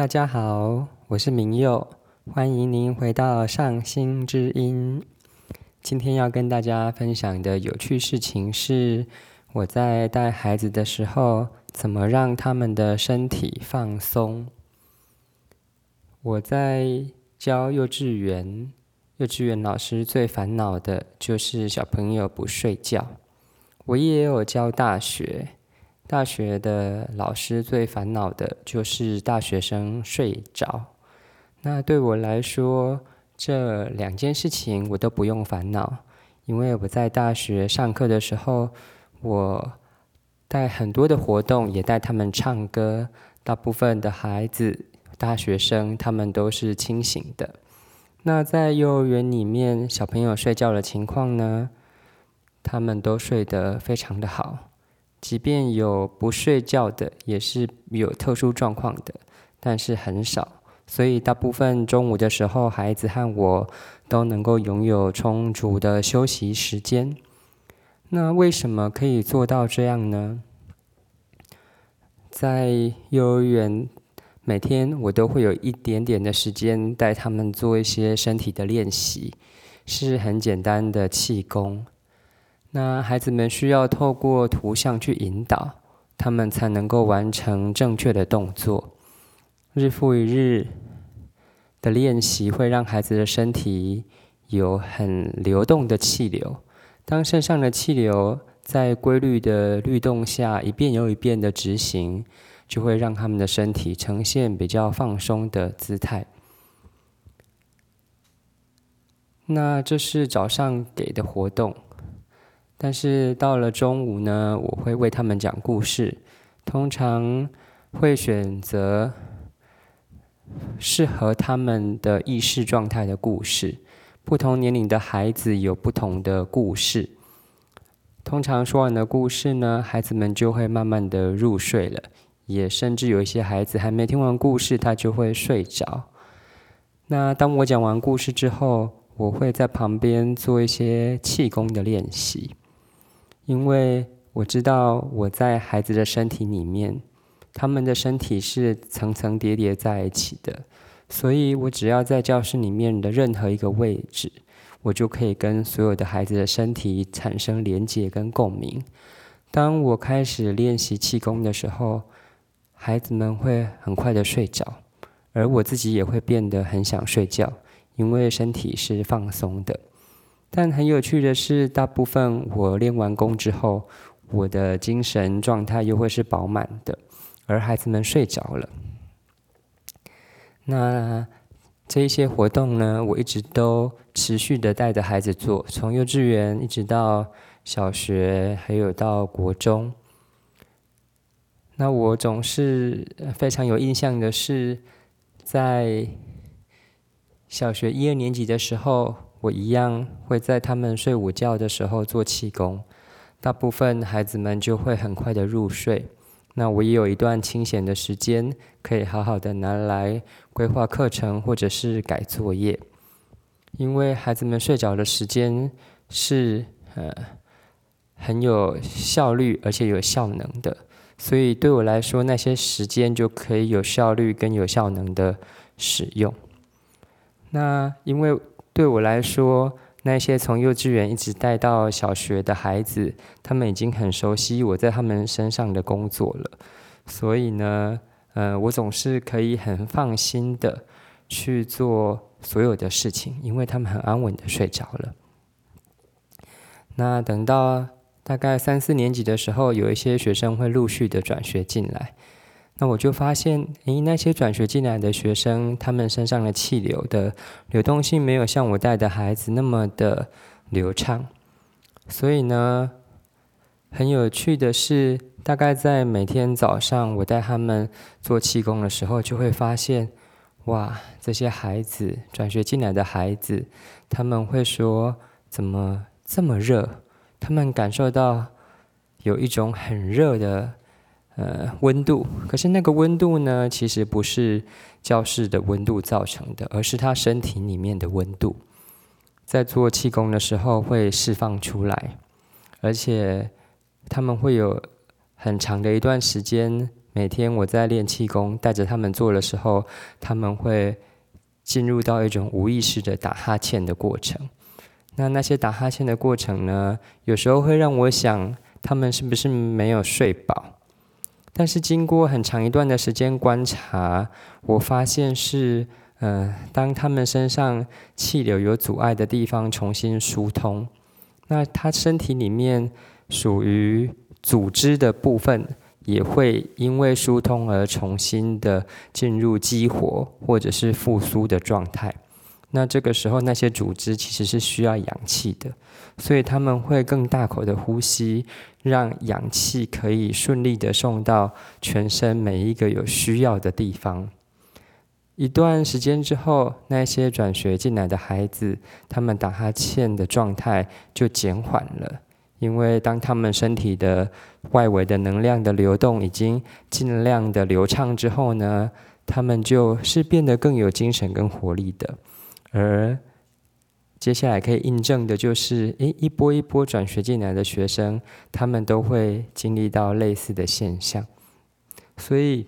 大家好，我是明佑，欢迎您回到上星之音。今天要跟大家分享的有趣事情是，我在带孩子的时候，怎么让他们的身体放松。我在教幼稚园，幼稚园老师最烦恼的就是小朋友不睡觉。我也有教大学。大学的老师最烦恼的就是大学生睡着。那对我来说，这两件事情我都不用烦恼，因为我在大学上课的时候，我带很多的活动，也带他们唱歌。大部分的孩子、大学生，他们都是清醒的。那在幼儿园里面，小朋友睡觉的情况呢？他们都睡得非常的好。即便有不睡觉的，也是有特殊状况的，但是很少。所以大部分中午的时候，孩子和我都能够拥有充足的休息时间。那为什么可以做到这样呢？在幼儿园，每天我都会有一点点的时间带他们做一些身体的练习，是很简单的气功。那孩子们需要透过图像去引导，他们才能够完成正确的动作。日复一日的练习会让孩子的身体有很流动的气流。当身上的气流在规律的律动下一遍又一遍的执行，就会让他们的身体呈现比较放松的姿态。那这是早上给的活动。但是到了中午呢，我会为他们讲故事，通常会选择适合他们的意识状态的故事。不同年龄的孩子有不同的故事。通常说完的故事呢，孩子们就会慢慢的入睡了，也甚至有一些孩子还没听完故事，他就会睡着。那当我讲完故事之后，我会在旁边做一些气功的练习。因为我知道我在孩子的身体里面，他们的身体是层层叠叠在一起的，所以我只要在教室里面的任何一个位置，我就可以跟所有的孩子的身体产生连接跟共鸣。当我开始练习气功的时候，孩子们会很快的睡着，而我自己也会变得很想睡觉，因为身体是放松的。但很有趣的是，大部分我练完功之后，我的精神状态又会是饱满的，而孩子们睡着了。那这一些活动呢，我一直都持续的带着孩子做，从幼稚园一直到小学，还有到国中。那我总是非常有印象的是，在小学一二年级的时候。我一样会在他们睡午觉的时候做气功，大部分孩子们就会很快的入睡。那我也有一段清闲的时间，可以好好的拿来规划课程或者是改作业。因为孩子们睡着的时间是呃很有效率而且有效能的，所以对我来说，那些时间就可以有效率跟有效能的使用。那因为。对我来说，那些从幼稚园一直带到小学的孩子，他们已经很熟悉我在他们身上的工作了。所以呢，呃，我总是可以很放心的去做所有的事情，因为他们很安稳的睡着了。那等到大概三四年级的时候，有一些学生会陆续的转学进来。那我就发现，诶，那些转学进来的学生，他们身上的气流的流动性没有像我带的孩子那么的流畅。所以呢，很有趣的是，大概在每天早上我带他们做气功的时候，就会发现，哇，这些孩子转学进来的孩子，他们会说，怎么这么热？他们感受到有一种很热的。呃，温度，可是那个温度呢，其实不是教室的温度造成的，而是他身体里面的温度，在做气功的时候会释放出来，而且他们会有很长的一段时间每天我在练气功，带着他们做的时候，他们会进入到一种无意识的打哈欠的过程。那那些打哈欠的过程呢，有时候会让我想，他们是不是没有睡饱？但是经过很长一段的时间观察，我发现是，呃，当他们身上气流有阻碍的地方重新疏通，那他身体里面属于组织的部分也会因为疏通而重新的进入激活或者是复苏的状态。那这个时候，那些组织其实是需要氧气的，所以他们会更大口的呼吸，让氧气可以顺利的送到全身每一个有需要的地方。一段时间之后，那些转学进来的孩子，他们打哈欠的状态就减缓了，因为当他们身体的外围的能量的流动已经尽量的流畅之后呢，他们就是变得更有精神跟活力的。而接下来可以印证的就是，诶，一波一波转学进来的学生，他们都会经历到类似的现象。所以，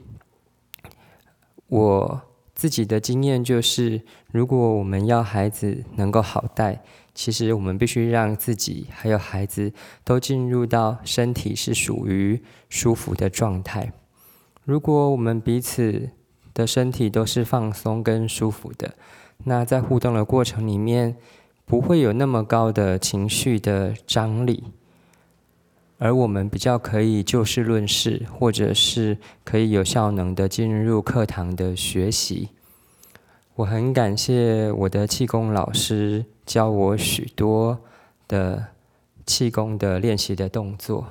我自己的经验就是，如果我们要孩子能够好带，其实我们必须让自己还有孩子都进入到身体是属于舒服的状态。如果我们彼此的身体都是放松跟舒服的。那在互动的过程里面，不会有那么高的情绪的张力，而我们比较可以就事论事，或者是可以有效能的进入课堂的学习。我很感谢我的气功老师教我许多的气功的练习的动作。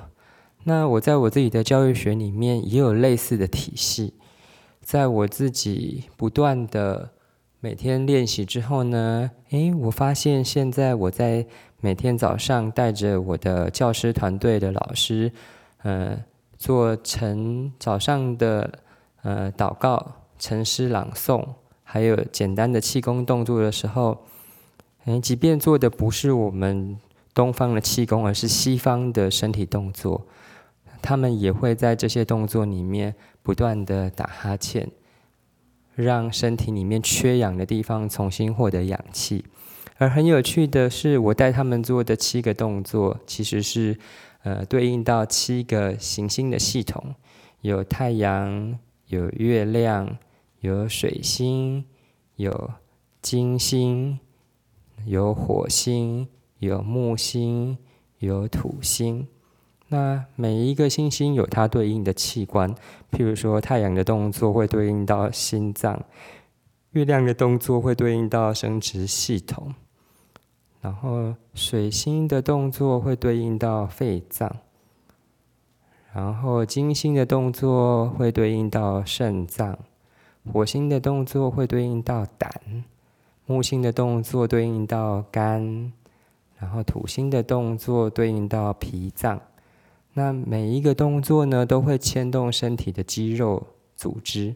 那我在我自己的教育学里面也有类似的体系，在我自己不断的。每天练习之后呢，诶，我发现现在我在每天早上带着我的教师团队的老师，呃，做晨早上的呃祷告、晨诗朗诵，还有简单的气功动作的时候，诶，即便做的不是我们东方的气功，而是西方的身体动作，他们也会在这些动作里面不断的打哈欠。让身体里面缺氧的地方重新获得氧气，而很有趣的是，我带他们做的七个动作，其实是呃对应到七个行星的系统，有太阳，有月亮，有水星，有金星，有火星，有木星，有土星。那每一个星星有它对应的器官，譬如说太阳的动作会对应到心脏，月亮的动作会对应到生殖系统，然后水星的动作会对应到肺脏，然后金星的动作会对应到肾脏，火星的动作会对应到胆，木星的动作对应到肝，然后土星的动作对应到脾脏。那每一个动作呢，都会牵动身体的肌肉组织。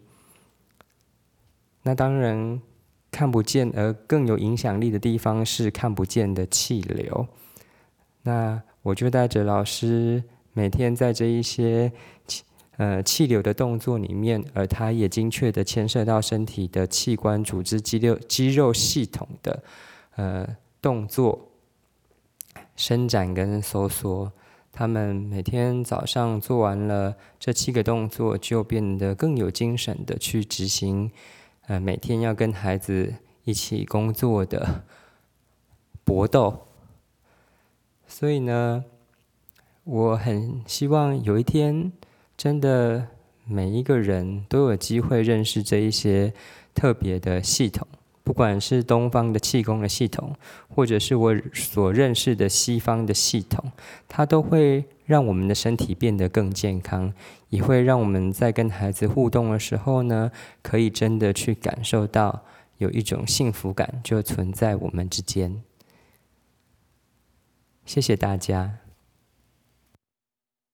那当然看不见，而更有影响力的地方是看不见的气流。那我就带着老师每天在这一些气呃气流的动作里面，而它也精确的牵涉到身体的器官组织、肌肉肌肉系统的呃动作伸展跟收缩。他们每天早上做完了这七个动作，就变得更有精神的去执行，呃，每天要跟孩子一起工作的搏斗。所以呢，我很希望有一天，真的每一个人都有机会认识这一些特别的系统。不管是东方的气功的系统，或者是我所认识的西方的系统，它都会让我们的身体变得更健康，也会让我们在跟孩子互动的时候呢，可以真的去感受到有一种幸福感就存在我们之间。谢谢大家。